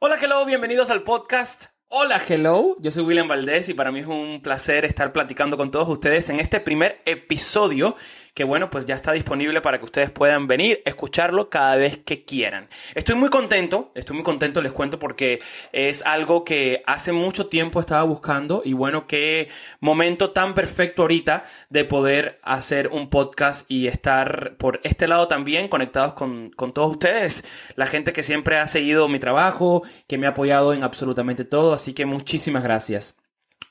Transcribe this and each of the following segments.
Hola, hello, bienvenidos al podcast. Hola, hello. Yo soy William Valdés y para mí es un placer estar platicando con todos ustedes en este primer episodio que bueno, pues ya está disponible para que ustedes puedan venir, escucharlo cada vez que quieran. Estoy muy contento, estoy muy contento, les cuento, porque es algo que hace mucho tiempo estaba buscando y bueno, qué momento tan perfecto ahorita de poder hacer un podcast y estar por este lado también conectados con, con todos ustedes, la gente que siempre ha seguido mi trabajo, que me ha apoyado en absolutamente todo, así que muchísimas gracias.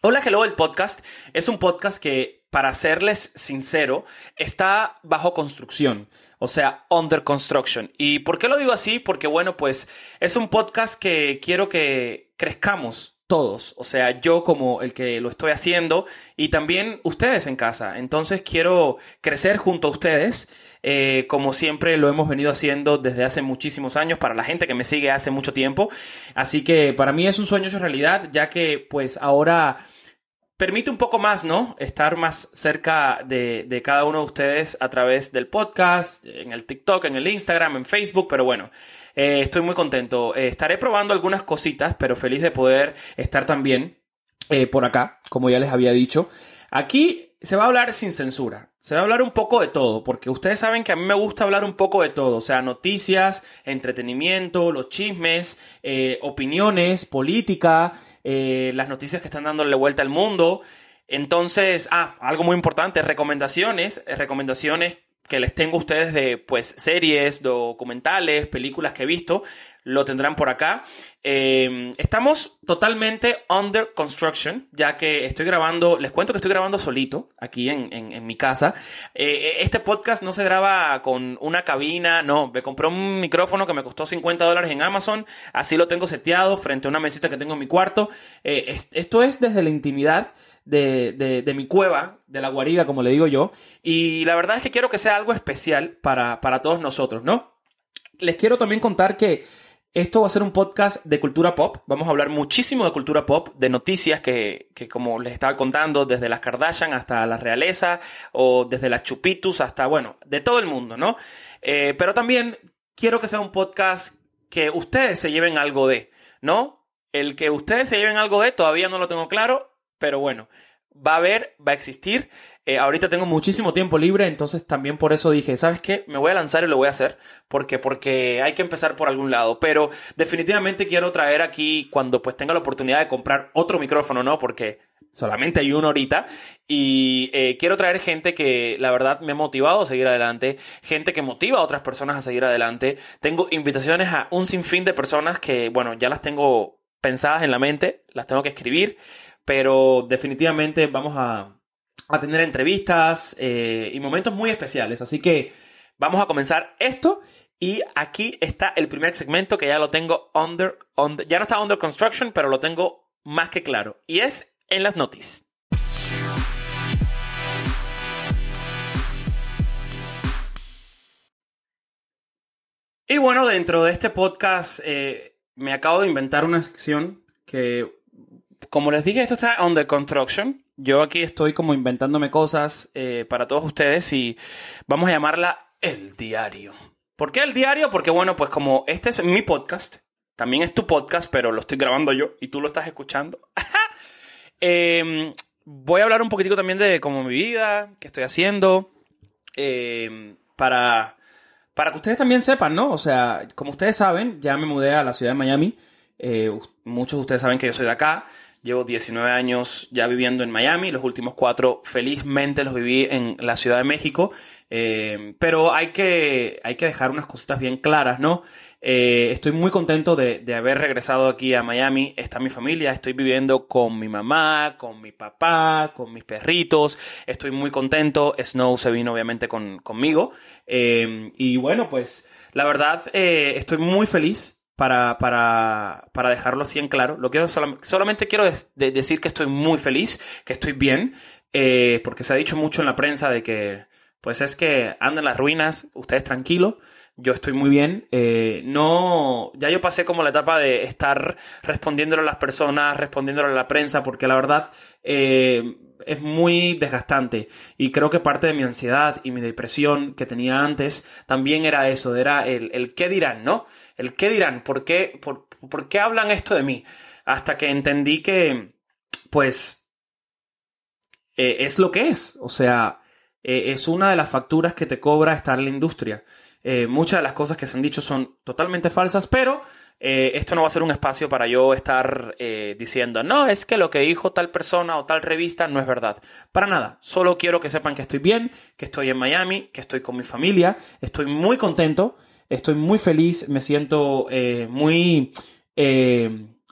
Hola Hello, el podcast es un podcast que, para serles sincero, está bajo construcción. O sea, under construction. ¿Y por qué lo digo así? Porque bueno, pues es un podcast que quiero que crezcamos todos. O sea, yo como el que lo estoy haciendo y también ustedes en casa. Entonces quiero crecer junto a ustedes. Eh, como siempre lo hemos venido haciendo desde hace muchísimos años para la gente que me sigue hace mucho tiempo. Así que para mí es un sueño hecho realidad, ya que pues ahora permite un poco más, ¿no? Estar más cerca de, cada uno de ustedes a través del podcast, en el TikTok, en el Instagram, en Facebook, pero bueno, eh, estoy muy contento. Eh, estaré probando algunas cositas, pero feliz de poder estar también eh, por acá, como ya les había dicho. Aquí se va a hablar sin censura. Se va a hablar un poco de todo, porque ustedes saben que a mí me gusta hablar un poco de todo, o sea, noticias, entretenimiento, los chismes, opiniones, política, eh, las noticias que están dándole vuelta al mundo. Entonces, ah, algo muy importante, recomendaciones, eh, recomendaciones que les tengo a ustedes de pues series, documentales, películas que he visto, lo tendrán por acá. Em, estamos totalmente under construction, ya que estoy grabando, les cuento que estoy grabando solito aquí en, mi casa. Eh, este podcast no se graba con una cabina, no, me compré un micrófono que me costó 50 dólares en Amazon, así lo tengo seteado frente a una mesita que tengo en mi cuarto. Eh, esto es desde la intimidad. De, de, mi cueva, de la guarida, como le digo yo. Y la verdad es que quiero que sea algo especial para, para todos nosotros, ¿no? Les quiero también contar que esto va a ser un podcast de cultura pop. Vamos a hablar muchísimo de cultura pop, de noticias que, como les estaba contando, desde las Kardashian hasta la realeza, o desde las Chupitus hasta, bueno, de todo el mundo, ¿no? Eh, pero también quiero que sea un podcast que ustedes se lleven algo de, ¿no? El que ustedes se lleven algo de, todavía no lo tengo claro, pero bueno, va a haber, va a existir. Eh, ahorita tengo muchísimo tiempo libre, entonces también por eso dije, ¿sabes qué? Me voy a lanzar y lo voy a hacer, porque, porque hay que empezar por algún lado. Pero definitivamente quiero traer aquí cuando pues tenga la oportunidad de comprar otro micrófono, ¿no? Porque solamente hay uno ahorita. Y eh, quiero traer gente que la verdad me ha motivado a seguir adelante, gente que motiva a otras personas a seguir adelante. Tengo invitaciones a un sinfín de personas que, bueno, ya las tengo pensadas en la mente, las tengo que escribir, pero definitivamente vamos a a tener entrevistas eh, y momentos muy especiales. Así que vamos a comenzar esto. Y aquí está el primer segmento que ya lo tengo under, ya no está under construction, pero lo tengo más que claro. Y es en las noticias. Y bueno, dentro de este podcast eh, me acabo de inventar una sección que, como les dije, esto está under construction. Yo aquí estoy como inventándome cosas eh, para todos ustedes y vamos a llamarla el diario. ¿Por qué el diario? Porque bueno, pues como este es mi podcast, también es tu podcast, pero lo estoy grabando yo y tú lo estás escuchando. Em, voy a hablar un poquitico también de cómo mi vida, qué estoy haciendo, em, para, para que ustedes también sepan, ¿no? O sea, como ustedes saben, ya me mudé a la ciudad de Miami. Eh, muchos de ustedes saben que yo soy de acá. Llevo 19 años ya viviendo en Miami, los últimos cuatro felizmente los viví en la Ciudad de México, eh, pero hay que, hay que dejar unas cositas bien claras, ¿no? Eh, estoy muy contento de, de, haber regresado aquí a Miami, está mi familia, estoy viviendo con mi mamá, con mi papá, con mis perritos, estoy muy contento, Snow se vino obviamente con, conmigo, eh, y bueno, pues la verdad estoy muy feliz para, para, para dejarlo así en claro. Lo quiero solamente quiero decir que estoy muy feliz, que estoy bien, eh, porque se ha dicho mucho en la prensa de que, pues es que andan las ruinas, ustedes tranquilos, yo estoy muy bien. Eh, no, ya yo pasé como la etapa de estar respondiéndole a las personas, respondiéndole a la prensa, porque la verdad eh, es muy desgastante. Y creo que parte de mi ansiedad y mi depresión que tenía antes también era eso, era el, el qué dirán, ¿no? el qué dirán, por qué, por, por qué hablan esto de mí, hasta que entendí que, pues, eh, es lo que es, o sea, eh, es una de las facturas que te cobra estar en la industria. Eh, muchas de las cosas que se han dicho son totalmente falsas, pero eh, esto no va a ser un espacio para yo estar eh, diciendo, no, es que lo que dijo tal persona o tal revista no es verdad. Para nada, solo quiero que sepan que estoy bien, que estoy en Miami, que estoy con mi familia, estoy muy contento, estoy muy feliz, me siento eh, muy...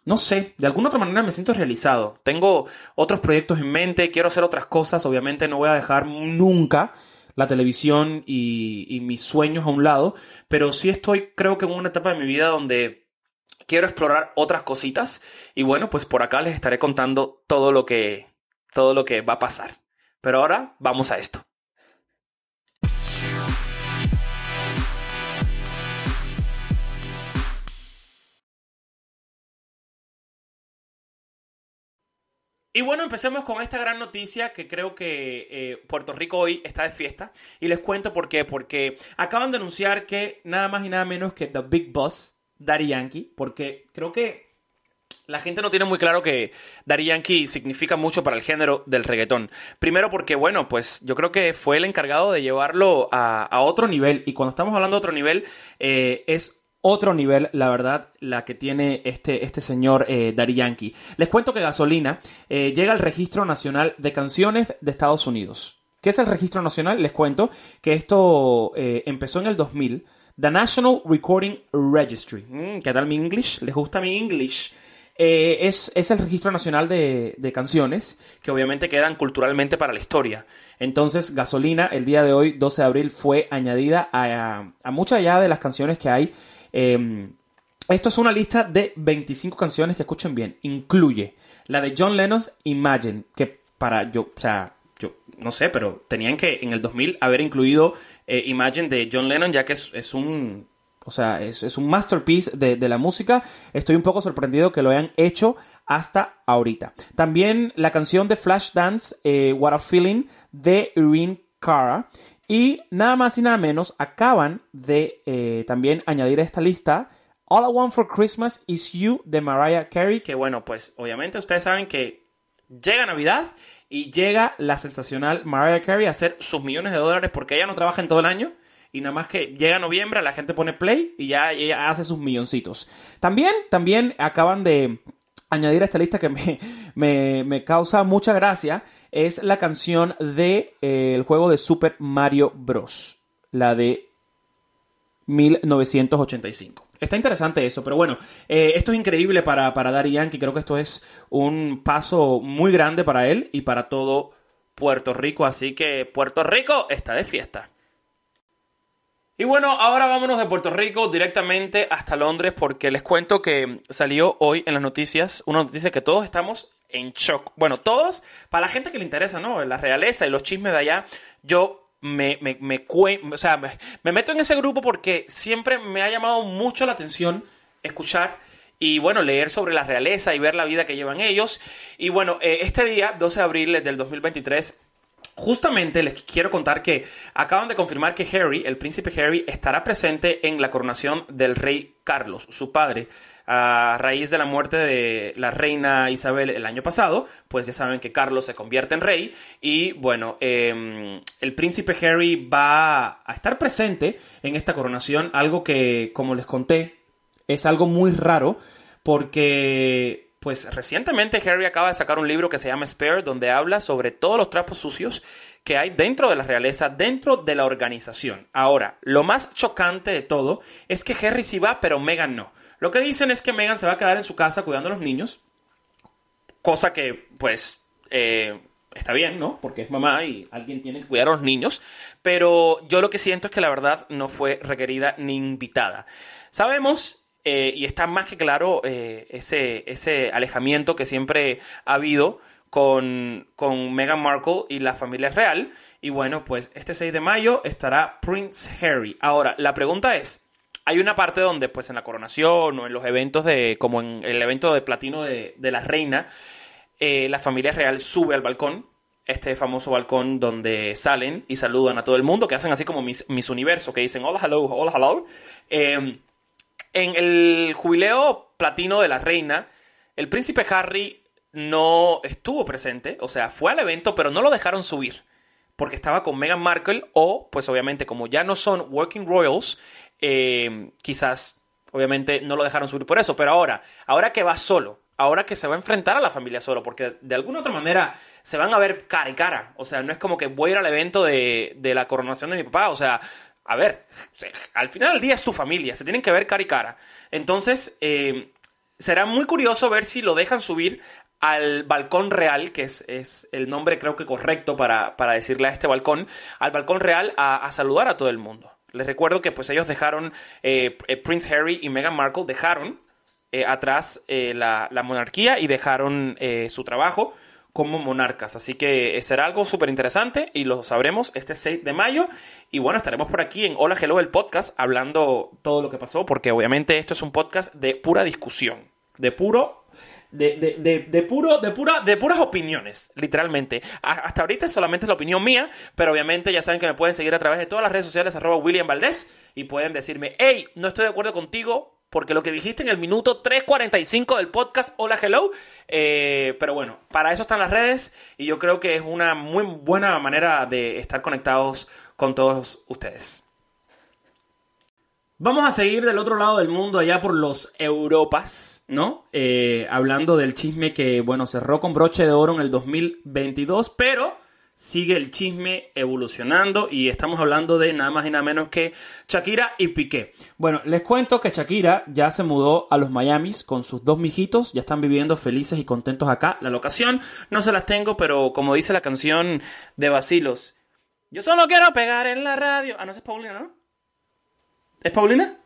no sé, de alguna otra manera me siento realizado. Tengo otros proyectos en mente, quiero hacer otras cosas, obviamente no voy a dejar nunca la televisión y, y, mis sueños a un lado, pero sí estoy creo que en una etapa de mi vida donde quiero explorar otras cositas y bueno, pues por acá les estaré contando todo lo que todo lo que va a pasar. Pero ahora vamos a esto. Y bueno, empecemos con esta gran noticia que creo que eh, Puerto Rico hoy está de fiesta. Y les cuento por qué. Porque acaban de anunciar que nada más y nada menos que The Big Boss, Daddy Yankee, porque creo que la gente no tiene muy claro que Daddy Yankee significa mucho para el género del reggaetón. Primero porque, bueno, pues yo creo que fue el encargado de llevarlo a, otro nivel. Y cuando estamos hablando de otro nivel, eh, es otro nivel, la verdad, la que tiene este, este señor eh, Daddy Yankee. Les cuento que Gasolina eh, llega al Registro Nacional de Canciones de Estados Unidos. ¿Qué es el Registro Nacional? Les cuento que esto empezó en el 2000 The National Recording Registry. Mm, ¿Qué tal mi English? ¿Les gusta mi English? Eh, es, el registro nacional de, canciones que obviamente quedan culturalmente para la historia. Entonces, Gasolina, el día de hoy, 12 de abril, fue añadida a, muchas ya de las canciones que hay. Em, esto es una lista de 25 canciones que escuchen bien. Incluye la de John Lennon's Imagine, que para yo, o sea, yo no sé, pero tenían que en el 2000 haber incluido eh, Imagine de John Lennon, ya que es, un o sea, es, un masterpiece de, la música. Estoy un poco sorprendido que lo hayan hecho hasta ahorita. También la canción de Flashdance, eh, What a Feeling, de Irene Cara. Y nada más y nada menos, acaban de eh, también añadir a esta lista All I Want for Christmas is You de Mariah Carey. Que bueno, pues obviamente ustedes saben que llega Navidad y llega la sensacional Mariah Carey a hacer sus millones de dólares porque ella no trabaja en todo el año y nada más que llega noviembre la gente pone play y ya ella hace sus milloncitos. También, también acaban de añadir a esta lista que me, me, causa mucha gracia es la canción de eh, el juego de Super Mario Bros. La de 1985. Está interesante eso, pero bueno, eh, esto es increíble para, para Daddy Yankee. Creo que esto es un paso muy grande para él y para todo Puerto Rico. Así que Puerto Rico está de fiesta. Y bueno, ahora vámonos de Puerto Rico directamente hasta Londres porque les cuento que salió hoy en las noticias una noticia que todos estamos en shock. Bueno, todos, para la gente que le interesa, ¿no? La realeza y los chismes de allá, yo me, me, me, o sea, me, meto en ese grupo porque siempre me ha llamado mucho la atención escuchar y bueno, leer sobre la realeza y ver la vida que llevan ellos. Y bueno, eh, este día, 12 de abril del 2023, Justamente les quiero contar que acaban de confirmar que Harry, el príncipe Harry, estará presente en la coronación del rey Carlos, su padre. A raíz de la muerte de la reina Isabel el año pasado, pues ya saben que Carlos se convierte en rey y bueno, em, el príncipe Harry va a estar presente en esta coronación, algo que, como les conté, es algo muy raro porque pues recientemente Harry acaba de sacar un libro que se llama Spare, donde habla sobre todos los trapos sucios que hay dentro de la realeza, dentro de la organización. Ahora, lo más chocante de todo es que Harry sí va, pero Meghan no. Lo que dicen es que Megan se va a quedar en su casa cuidando a los niños, cosa que, pues, eh, está bien, ¿no? Porque es mamá y alguien tiene que cuidar a los niños, pero yo lo que siento es que la verdad no fue requerida ni invitada. Sabemos, eh, y está más que claro, eh, ese, ese alejamiento que siempre ha habido con, con Meghan Markle y la familia real. Y bueno, pues este 6 de mayo estará Prince Harry. Ahora, la pregunta es, hay una parte donde, pues, en la coronación o en los eventos de, como en el evento de platino de, la reina, eh, la familia real sube al balcón, este famoso balcón donde salen y saludan a todo el mundo, que hacen así como mis, Universo, que dicen hola, hello, hola, hello. Em, en el jubileo platino de la reina, el príncipe Harry no estuvo presente, o sea, fue al evento, pero no lo dejaron subir, porque estaba con Meghan Markle o, pues obviamente, como ya no son Working Royals, eh, quizás, obviamente, no lo dejaron subir por eso, pero ahora, ahora que va solo, ahora que se va a enfrentar a la familia solo, porque de alguna otra manera se van a ver cara y cara. O sea, no es como que voy a ir al evento de, de la coronación de mi papá. O sea, a ver, al final del día es tu familia, se tienen que ver cara y cara. Entonces, eh, será muy curioso ver si lo dejan subir al balcón real, que es, es el nombre creo que correcto para, para, decirle a este balcón, al balcón real a, saludar a todo el mundo. Les recuerdo que pues ellos dejaron, eh, eh Prince Harry y Meghan Markle dejaron eh, atrás eh, la, la, monarquía y dejaron eh, su trabajo como monarcas. Así que será algo súper interesante y lo sabremos este 6 de mayo. Y bueno, estaremos por aquí en Hola Hello el podcast hablando todo lo que pasó, porque obviamente esto es un podcast de pura discusión, de puro de, de, de, de, puro, de, pura, de puras opiniones, literalmente. Hasta ahorita solamente es la opinión mía, pero obviamente ya saben que me pueden seguir a través de todas las redes sociales, arroba William Valdés, y pueden decirme, hey, no estoy de acuerdo contigo, porque lo que dijiste en el minuto 3.45 del podcast, hola, hello. Eh, pero bueno, para eso están las redes y yo creo que es una muy buena manera de estar conectados con todos ustedes. Vamos a seguir del otro lado del mundo, allá por los Europas, ¿no? Eh, hablando del chisme que, bueno, cerró con broche de oro en el 2022, pero sigue el chisme evolucionando y estamos hablando de nada más y nada menos que Shakira y Piqué. Bueno, les cuento que Shakira ya se mudó a los Miamis con sus dos mijitos, ya están viviendo felices y contentos acá. La locación no se las tengo, pero como dice la canción de Basilos, yo solo quiero pegar en la radio. Ah, no, es Paulina, ¿no? ¿Es Paulina?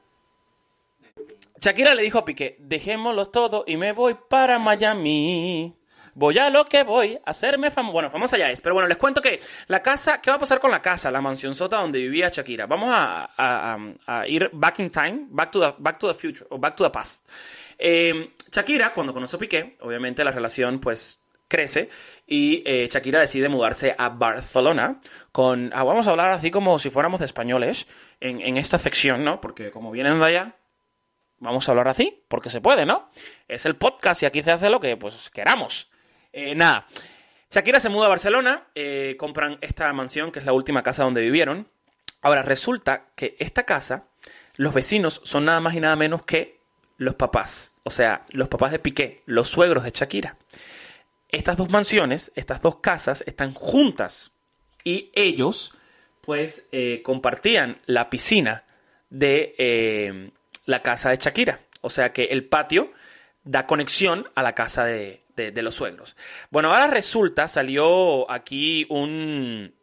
Shakira le dijo a Piqué, dejémoslo todo y me voy para Miami. Voy a lo que voy, a hacerme famoso. Bueno, famosa ya es, pero bueno, les cuento que la casa, ¿qué va a pasar con la casa, la mansión sota donde vivía Shakira? Vamos a, a, a, ir back in time, back to the, back to the future, o back to the past. Eh, Shakira, cuando conoce a Piqué, obviamente la relación, pues, crece y eh, Shakira decide mudarse a Barcelona con, ah, vamos a hablar así como si fuéramos españoles en, en esta sección, ¿no? Porque como vienen de allá, vamos a hablar así, porque se puede, ¿no? Es el podcast y aquí se hace lo que pues queramos. Eh, nada, Shakira se muda a Barcelona, eh, compran esta mansión, que es la última casa donde vivieron. Ahora, resulta que esta casa, los vecinos son nada más y nada menos que los papás. O sea, los papás de Piqué, los suegros de Shakira. Estas dos mansiones, estas dos casas, están juntas. Y ellos, pues, eh, compartían la piscina de la casa de Shakira. O sea que el patio da conexión a la casa de, de, los suegros. Bueno, ahora resulta, salió aquí un,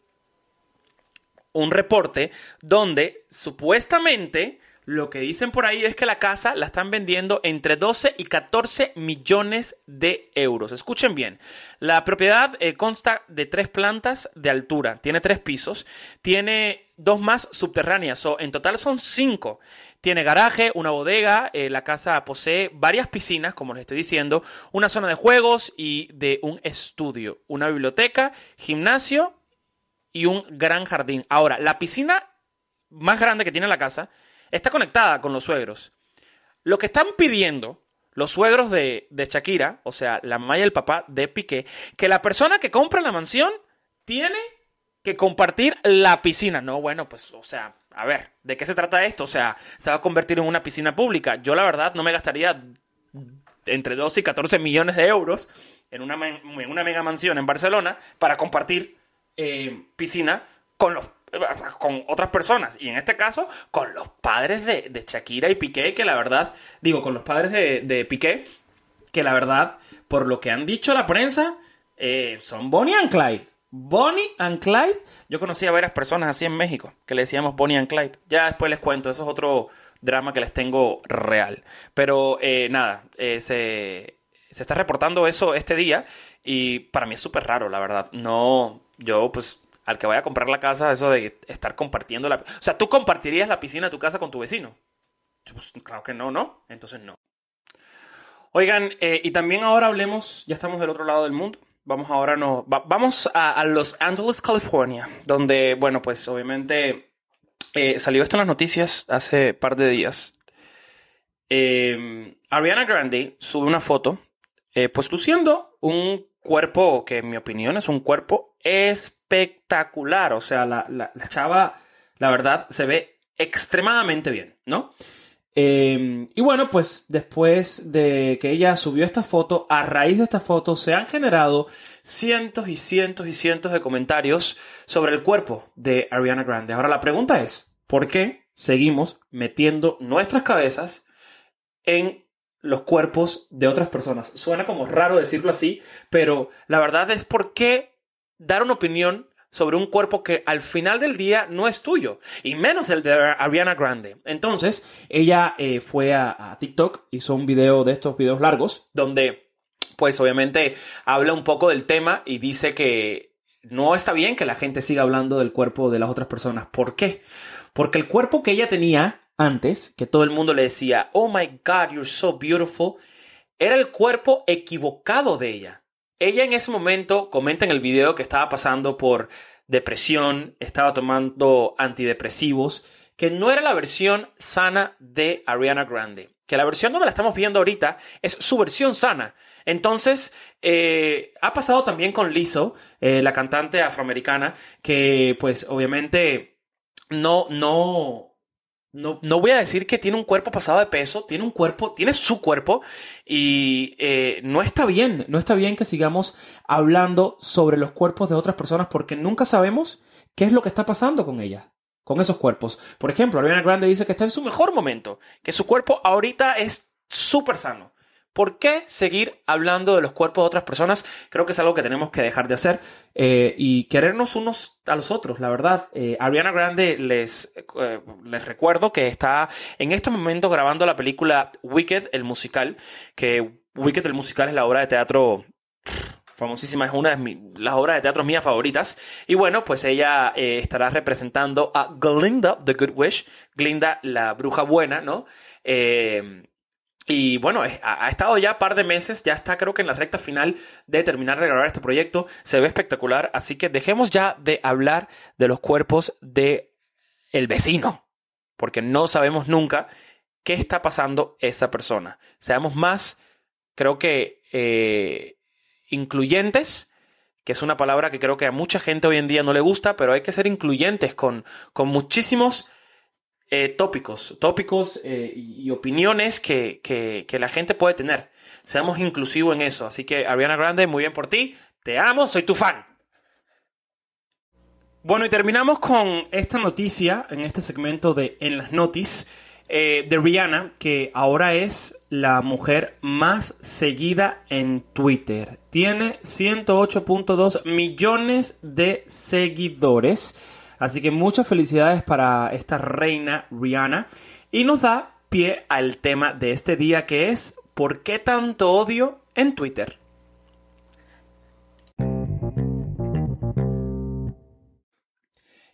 un reporte donde supuestamente lo que dicen por ahí es que la casa la están vendiendo entre 12 y 14 millones de euros. Escuchen bien, la propiedad eh, consta de tres plantas de altura, tiene tres pisos, tiene dos más subterráneas, o en total son cinco. Tiene garaje, una bodega, eh, la casa posee varias piscinas, como les estoy diciendo, una zona de juegos y de un estudio, una biblioteca, gimnasio y un gran jardín. Ahora, la piscina más grande que tiene la casa está conectada con los suegros. Lo que están pidiendo los suegros de, de, Shakira, o sea, la mamá y el papá de Piqué, que la persona que compra la mansión tiene que compartir la piscina. No, bueno, pues, o sea, a ver, ¿de qué se trata esto? O sea, se va a convertir en una piscina pública. Yo, la verdad, no me gastaría entre 12 y 14 millones de euros en una, en una mega mansión en Barcelona para compartir eh, piscina con los con otras personas. Y en este caso, con los padres de, de Shakira y Piqué, que la verdad, digo, con los padres de, de, Piqué, que la verdad, por lo que han dicho la prensa, eh, son Bonnie and Clyde. Bonnie and Clyde. Yo conocí a varias personas así en México que le decíamos Bonnie and Clyde. Ya después les cuento, eso es otro drama que les tengo real. Pero eh, nada, eh, se, se está reportando eso este día y para mí es súper raro, la verdad. No, yo pues al que vaya a comprar la casa, eso de estar compartiendo la... O sea, ¿tú compartirías la piscina de tu casa con tu vecino? Pues, claro que no, ¿no? Entonces no. Oigan, eh, y también ahora hablemos, ya estamos del otro lado del mundo. Vamos ahora, no, va, vamos a, Los Angeles, California, donde, bueno, pues obviamente eh, salió esto en las noticias hace par de días. eh, Ariana Grande sube una foto, eh, pues luciendo un cuerpo que en mi opinión es un cuerpo espectacular. O sea, la, la chava, la verdad, se ve extremadamente bien, ¿no? Eh, y bueno, pues después de que ella subió esta foto, a raíz de esta foto se han generado cientos y cientos y cientos de comentarios sobre el cuerpo de Ariana Grande. Ahora la pregunta es, ¿por qué seguimos metiendo nuestras cabezas en los cuerpos de otras personas? Suena como raro decirlo así, pero la verdad es por qué dar una opinión sobre un cuerpo que al final del día no es tuyo, y menos el de Ariana Grande. Entonces, ella eh, fue a, a, TikTok, hizo un video de estos videos largos, donde, pues obviamente, habla un poco del tema y dice que no está bien que la gente siga hablando del cuerpo de las otras personas. ¿Por qué? Porque el cuerpo que ella tenía antes, que todo el mundo le decía, oh my God, you're so beautiful, era el cuerpo equivocado de ella. Ella en ese momento comenta en el video que estaba pasando por depresión, estaba tomando antidepresivos, que no era la versión sana de Ariana Grande, que la versión donde la estamos viendo ahorita es su versión sana. Entonces, eh, ha pasado también con Lizzo, eh, la cantante afroamericana, que pues obviamente no, no, no, no, voy a decir que tiene un cuerpo pasado de peso, tiene un cuerpo, tiene su cuerpo y eh, no está bien, no está bien que sigamos hablando sobre los cuerpos de otras personas porque nunca sabemos qué es lo que está pasando con ellas, con esos cuerpos. Por ejemplo, Ariana Grande dice que está en su mejor momento, que su cuerpo ahorita es súper sano. ¿Por qué seguir hablando de los cuerpos de otras personas? Creo que es algo que tenemos que dejar de hacer eh, y querernos unos a los otros, la verdad. Eh, Ariana Grande les, eh, les recuerdo que está en estos momentos grabando la película Wicked, el musical, que Wicked, el musical, es la obra de teatro famosísima, es una de mis, las obras de teatro mías favoritas. Y bueno, pues ella estará representando a Glinda, The Good Wish, Glinda, la bruja buena, ¿no? Eh, y bueno, ha estado ya un par de meses, ya está creo que en la recta final de terminar de grabar este proyecto, se ve espectacular, así que dejemos ya de hablar de los cuerpos de el vecino, porque no sabemos nunca qué está pasando esa persona. Seamos más, creo que, eh, incluyentes, que es una palabra que creo que a mucha gente hoy en día no le gusta, pero hay que ser incluyentes con, con muchísimos eh, tópicos, tópicos eh, y opiniones que, que, la gente puede tener. Seamos inclusivos en eso. Así que, Ariana Grande, muy bien por ti. Te amo, soy tu fan. Bueno, y terminamos con esta noticia en este segmento de En las Notis eh, de Rihanna, que ahora es la mujer más seguida en Twitter. Tiene 108.2 millones de seguidores. Así que muchas felicidades para esta reina Rihanna. Y nos da pie al tema de este día que es ¿por qué tanto odio en Twitter?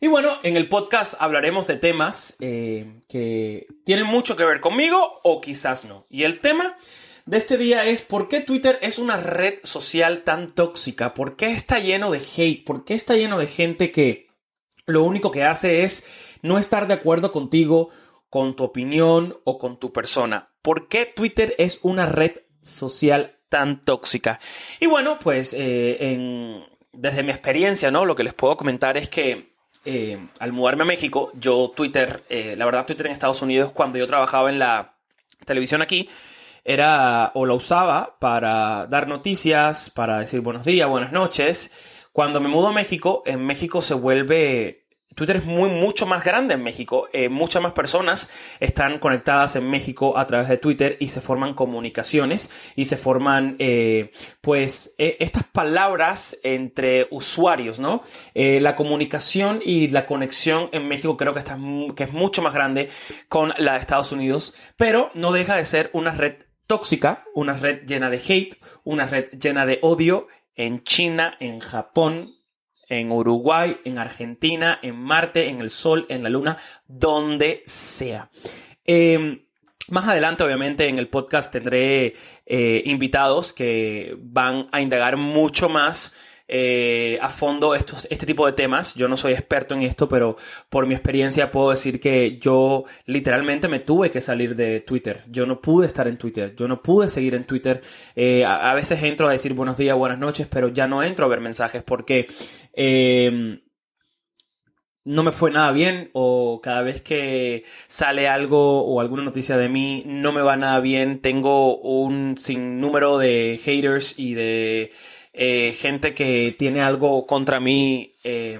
Y bueno, en el podcast hablaremos de temas eh, que tienen mucho que ver conmigo o quizás no. Y el tema de este día es por qué Twitter es una red social tan tóxica, por qué está lleno de hate, por qué está lleno de gente que lo único que hace es no estar de acuerdo contigo, con tu opinión o con tu persona. ¿Por qué Twitter es una red social tan tóxica? Y bueno, pues eh, desde mi experiencia, ¿no? Lo que les puedo comentar es que eh, al mudarme a México, yo Twitter, eh, la verdad Twitter en Estados Unidos, cuando yo trabajaba en la televisión aquí, era o la usaba para dar noticias, para decir buenos días, buenas noches, cuando me mudo a México, en México se vuelve Twitter es muy, mucho más grande en México. Eh, muchas más personas están conectadas en México a través de Twitter y se forman comunicaciones y se forman, eh, pues, eh, estas palabras entre usuarios, ¿no? Eh, la comunicación y la conexión en México creo que, está, que es mucho más grande con la de Estados Unidos, pero no deja de ser una red tóxica, una red llena de hate, una red llena de odio en China, en Japón, en Uruguay, en Argentina, en Marte, en el Sol, en la Luna, donde sea. Eh, más adelante, obviamente, en el podcast tendré eh, invitados que van a indagar mucho más eh, a fondo estos, este tipo de temas. Yo no soy experto en esto, pero por mi experiencia puedo decir que yo literalmente me tuve que salir de Twitter. Yo no pude estar en Twitter, yo no pude seguir en Twitter. Eh, a, veces entro a decir buenos días, buenas noches, pero ya no entro a ver mensajes porque... Eh, no me fue nada bien o cada vez que sale algo o alguna noticia de mí no me va nada bien, tengo un sinnúmero de haters y de eh, gente que tiene algo contra mí, eh,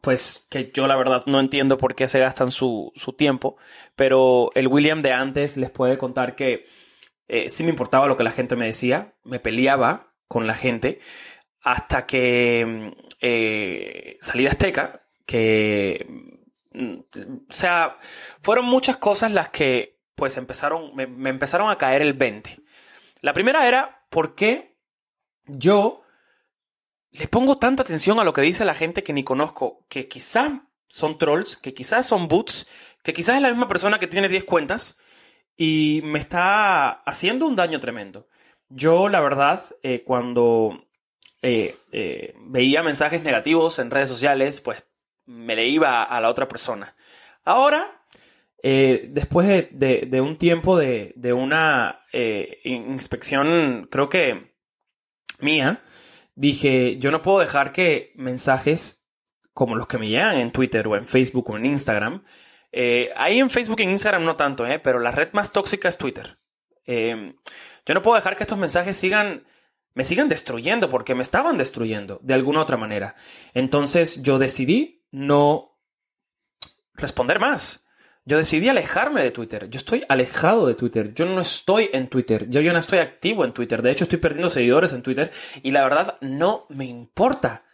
pues que yo la verdad no entiendo por qué se gastan su, su tiempo, pero el William de antes les puede contar que eh, sí me importaba lo que la gente me decía, me peleaba con la gente hasta que salí de Azteca que, mm, o sea, fueron muchas cosas las que pues empezaron, me, empezaron a caer el 20. La primera era, ¿por qué yo le pongo tanta atención a lo que dice la gente que ni conozco, que quizás son trolls, que quizás son boots, que quizás es la misma persona que tiene 10 cuentas y me está haciendo un daño tremendo. Yo, la verdad, eh, cuando eh, eh, veía mensajes negativos en redes sociales, pues me le iba a la otra persona. Ahora, después de, un tiempo de, una eh, inspección, creo que mía, dije, yo no puedo dejar que mensajes como los que me llegan en Twitter o en Facebook o en Instagram, eh, ahí en Facebook y en Instagram no tanto, pero la red más tóxica es Twitter. yo no puedo dejar que estos mensajes sigan me sigan destruyendo porque me estaban destruyendo de alguna otra manera. Entonces yo decidí no responder más. Yo decidí alejarme de Twitter. Yo estoy alejado de Twitter. Yo no estoy en Twitter. Yo ya no estoy activo en Twitter. De hecho, estoy perdiendo seguidores en Twitter. Y la verdad, no me importa.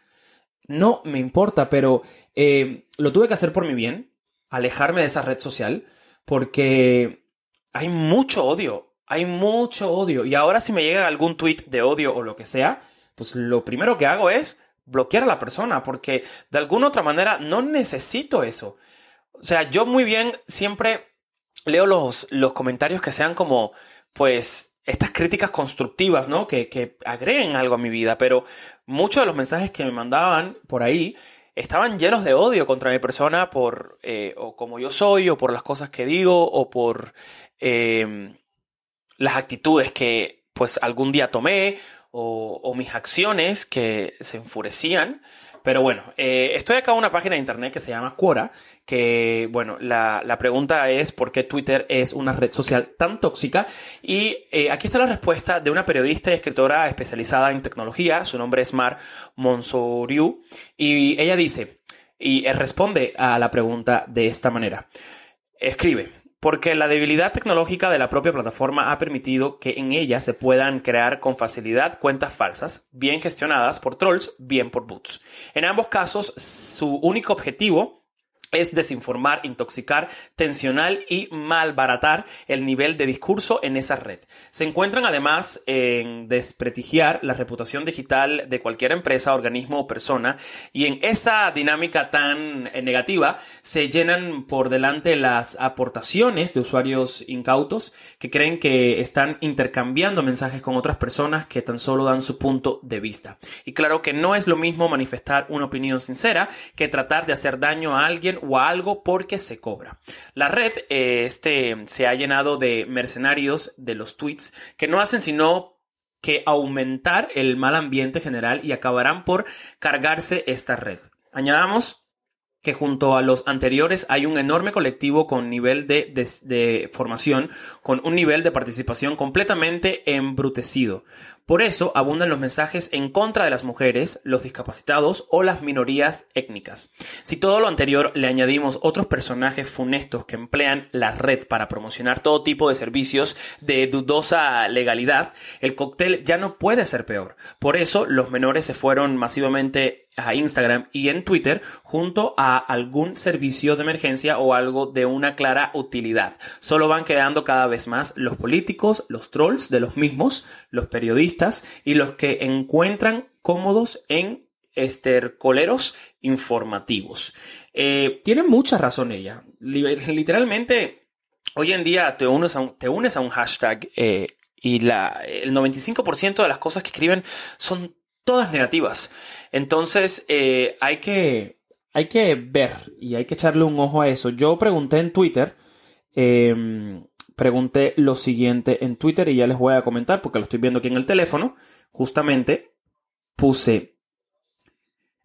No me importa, pero eh, lo tuve que hacer por mi bien. Alejarme de esa red social. Porque hay mucho odio. Hay mucho odio. Y ahora si me llega algún tweet de odio o lo que sea, pues lo primero que hago es bloquear a la persona, porque de alguna otra manera no necesito eso. O sea, yo muy bien siempre leo los, los comentarios que sean como, pues, estas críticas constructivas, ¿no? Que, que agreguen algo a mi vida, pero muchos de los mensajes que me mandaban por ahí estaban llenos de odio contra mi persona por, eh, o como yo soy, o por las cosas que digo, o por eh, las actitudes que, pues, algún día tomé, o, mis acciones que se enfurecían. Pero bueno, eh, estoy acá en una página de internet que se llama Quora, que bueno, la, pregunta es por qué Twitter es una red social tan tóxica. Y eh, aquí está la respuesta de una periodista y escritora especializada en tecnología, su nombre es Mar Monsoriu, y ella dice, y responde a la pregunta de esta manera. Escribe, porque la debilidad tecnológica de la propia plataforma ha permitido que en ella se puedan crear con facilidad cuentas falsas, bien gestionadas por trolls, bien por bots. En ambos casos, su único objetivo es desinformar, intoxicar, tensional y malbaratar el nivel de discurso en esa red. Se encuentran además en desprestigiar la reputación digital de cualquier empresa, organismo o persona y en esa dinámica tan eh, negativa se llenan por delante las aportaciones de usuarios incautos que creen que están intercambiando mensajes con otras personas que tan solo dan su punto de vista. Y claro que no es lo mismo manifestar una opinión sincera que tratar de hacer daño a alguien o algo porque se cobra. La red eh, este, se ha llenado de mercenarios de los tweets que no hacen sino que aumentar el mal ambiente general y acabarán por cargarse esta red. Añadamos que junto a los anteriores hay un enorme colectivo con nivel de, de, formación, con un nivel de participación completamente embrutecido. Por eso abundan los mensajes en contra de las mujeres, los discapacitados o las minorías étnicas. Si todo lo anterior le añadimos otros personajes funestos que emplean la red para promocionar todo tipo de servicios de dudosa legalidad, el cóctel ya no puede ser peor. Por eso los menores se fueron masivamente a Instagram y en Twitter junto a algún servicio de emergencia o algo de una clara utilidad. Solo van quedando cada vez más los políticos, los trolls de los mismos, los periodistas y los que encuentran cómodos en estercoleros informativos. Eh, tiene mucha razón ella. Literalmente, hoy en día te unes a un, te unes a un hashtag eh, y la, el 95% de las cosas que escriben son todas negativas. Entonces, eh, hay que, hay que ver y hay que echarle un ojo a eso. Yo pregunté en Twitter, em, pregunté lo siguiente en Twitter y ya les voy a comentar porque lo estoy viendo aquí en el teléfono. Justamente puse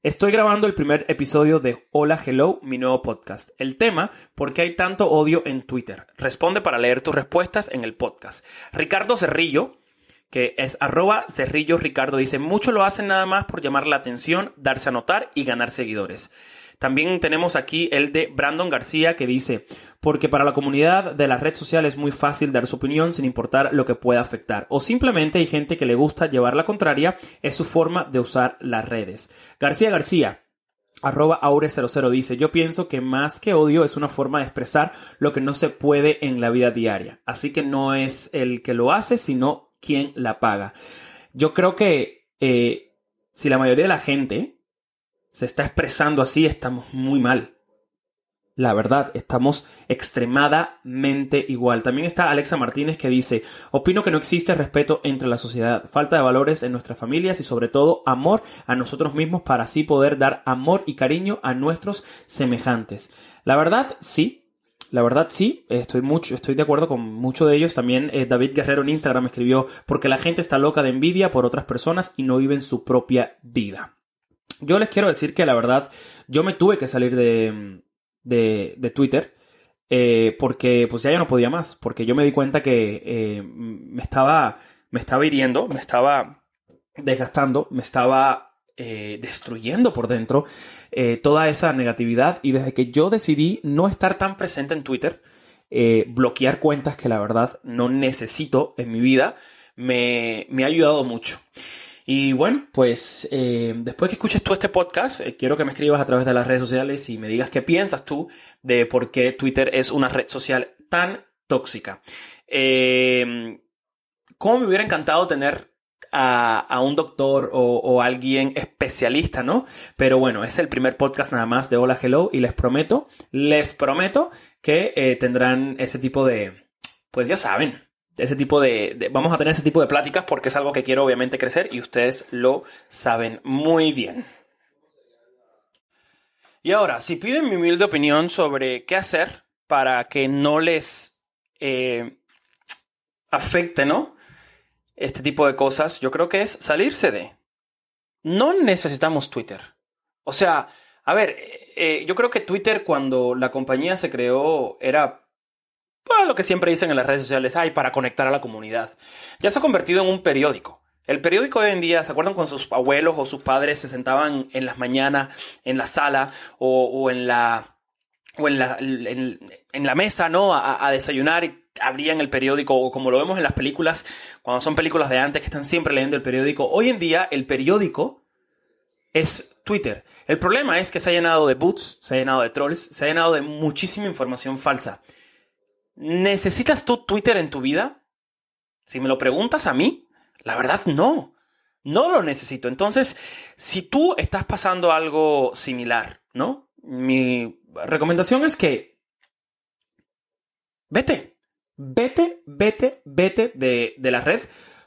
Estoy grabando el primer episodio de Hola Hello, mi nuevo podcast. El tema, ¿por qué hay tanto odio en Twitter? Responde para leer tus respuestas en el podcast. Ricardo Cerrillo, que es arroba Cerrillo Ricardo, dice, muchos lo hacen nada más por llamar la atención, darse a notar y ganar seguidores. También tenemos aquí el de Brandon García que dice, porque para la comunidad de la red social es muy fácil dar su opinión sin importar lo que pueda afectar. O simplemente hay gente que le gusta llevar la contraria, es su forma de usar las redes. García García, Arroba Aure00 dice, yo pienso que más que odio es una forma de expresar lo que no se puede en la vida diaria. Así que no es el que lo hace, sino quien la paga. Yo creo que eh, si la mayoría de la gente se está expresando así, estamos muy mal. La verdad, estamos extremadamente igual. También está Alexa Martínez que dice, opino que no existe respeto entre la sociedad, falta de valores en nuestras familias y sobre todo amor a nosotros mismos para así poder dar amor y cariño a nuestros semejantes. La verdad, sí, la verdad sí, estoy mucho, estoy de acuerdo con mucho de ellos. También eh, David Guerrero en Instagram escribió porque la gente está loca de envidia por otras personas y no viven su propia vida. Yo les quiero decir que la verdad, yo me tuve que salir de, de, Twitter. Eh, porque pues ya yo no podía más, porque yo me di cuenta que eh, me, estaba, me estaba hiriendo, me estaba desgastando, me estaba eh, destruyendo por dentro toda esa negatividad y desde que yo decidí no estar tan presente en Twitter, bloquear cuentas que la verdad no necesito en mi vida, me, me ha ayudado mucho. Y bueno, pues eh, después que escuches tú este podcast, eh, quiero que me escribas a través de las redes sociales y me digas qué piensas tú de por qué Twitter es una red social tan tóxica. Eh, ¿Cómo me hubiera encantado tener a, un doctor o, alguien especialista, ¿no? Pero bueno, es el primer podcast nada más de Hola Hello y les prometo, les prometo que tendrán ese tipo de, pues ya saben, ese tipo de, Vamos a tener ese tipo de pláticas porque es algo que quiero obviamente crecer y ustedes lo saben muy bien. Y ahora, si piden mi humilde opinión sobre qué hacer para que no les eh, afecte, ¿no? Este tipo de cosas, yo creo que es salirse de. No necesitamos Twitter. O sea, a ver, eh, yo creo que Twitter cuando la compañía se creó era pues, lo que siempre dicen en las redes sociales, hay para conectar a la comunidad. Ya se ha convertido en un periódico. El periódico de hoy en día, ¿se acuerdan cuando sus abuelos o sus padres se sentaban en las mañanas en la sala o, en la o en la, en, la mesa, ¿no? A, a, desayunar y abrían el periódico, o como lo vemos en las películas, cuando son películas de antes que están siempre leyendo el periódico. Hoy en día, el periódico es Twitter. El problema es que se ha llenado de boots, se ha llenado de trolls, se ha llenado de muchísima información falsa. ¿Necesitas tú Twitter en tu vida? Si me lo preguntas a mí, la verdad no. No lo necesito. Entonces, si tú estás pasando algo similar, ¿no? Mi recomendación es que vete, vete, vete, vete de, de la red,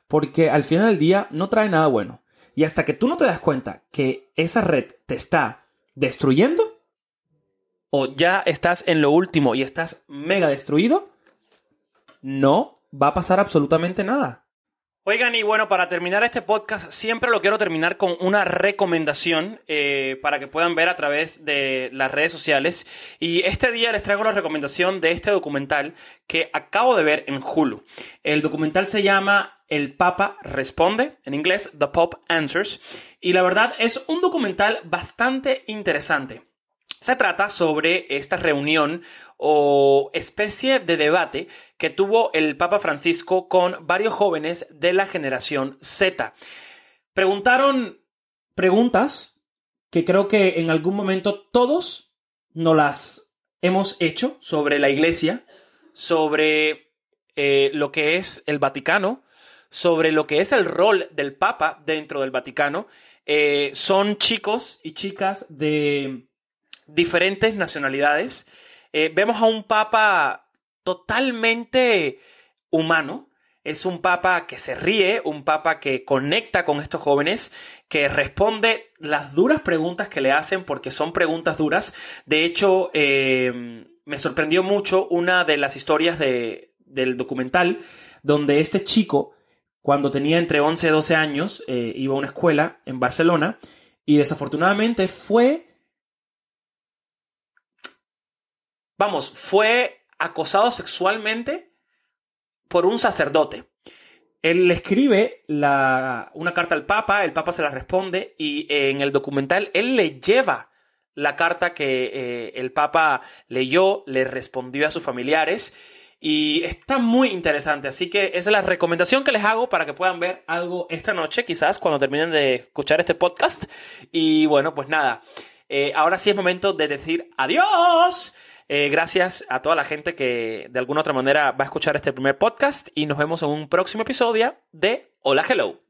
porque al final del día no trae nada bueno. Y hasta que tú no te das cuenta que esa red te está destruyendo, o ya estás en lo último y estás mega destruido, no va a pasar absolutamente nada. Oigan, y bueno, para terminar este podcast, siempre lo quiero terminar con una recomendación eh, para que puedan ver a través de las redes sociales. Y este día les traigo la recomendación de este documental que acabo de ver en Hulu. El documental se llama El Papa Responde, en inglés The Pope Answers. Y la verdad es un documental bastante interesante. Se trata sobre esta reunión o especie de debate que tuvo el Papa Francisco con varios jóvenes de la generación Z. Preguntaron preguntas que creo que en algún momento todos nos las hemos hecho sobre la Iglesia, sobre eh, lo que es el Vaticano, sobre lo que es el rol del Papa dentro del Vaticano. Eh, son chicos y chicas de diferentes nacionalidades. Eh, vemos a un papa totalmente humano. es un papa que se ríe, un papa que conecta con estos jóvenes, que responde las duras preguntas que le hacen porque son preguntas duras. De hecho, eh, me sorprendió mucho una de las historias de, del documental donde este chico, cuando tenía entre 11 y 12 años, eh, iba a una escuela en Barcelona y desafortunadamente fue... Vamos, fue acosado sexualmente por un sacerdote. Él le escribe una carta al Papa, el Papa se la responde y en el documental él le lleva la carta que eh, el Papa leyó, le respondió a sus familiares y está muy interesante. Así que esa es la recomendación que les hago para que puedan ver algo esta noche, quizás cuando terminen de escuchar este podcast. Y bueno, pues nada, eh, ahora sí es momento de decir adiós. Eh, gracias a toda la gente que de alguna otra manera va a escuchar este primer podcast y nos vemos en un próximo episodio de Hola Hello.